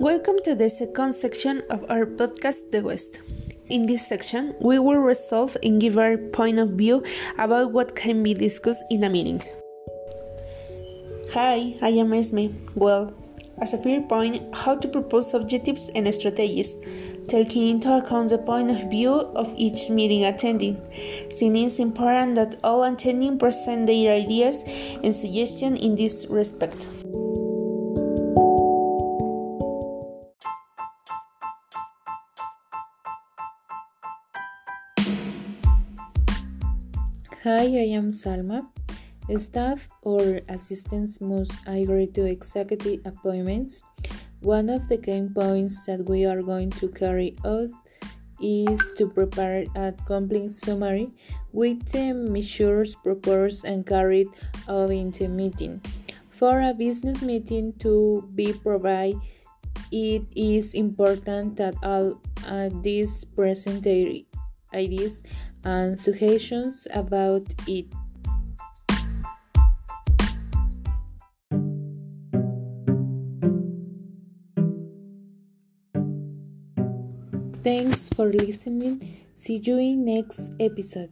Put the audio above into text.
Welcome to the second section of our podcast, The West. In this section, we will resolve and give our point of view about what can be discussed in a meeting. Hi, I am Esme. Well, as a first point, how to propose objectives and strategies, taking into account the point of view of each meeting attending. Since it's important that all attending present their ideas and suggestions in this respect. Hi, I am Salma. Staff or assistants must agree to executive appointments. One of the key points that we are going to carry out is to prepare a complete summary with the measures proposed and carried out in the meeting. For a business meeting to be provided, it is important that all uh, these present ideas and suggestions about it. Thanks for listening. See you in next episode.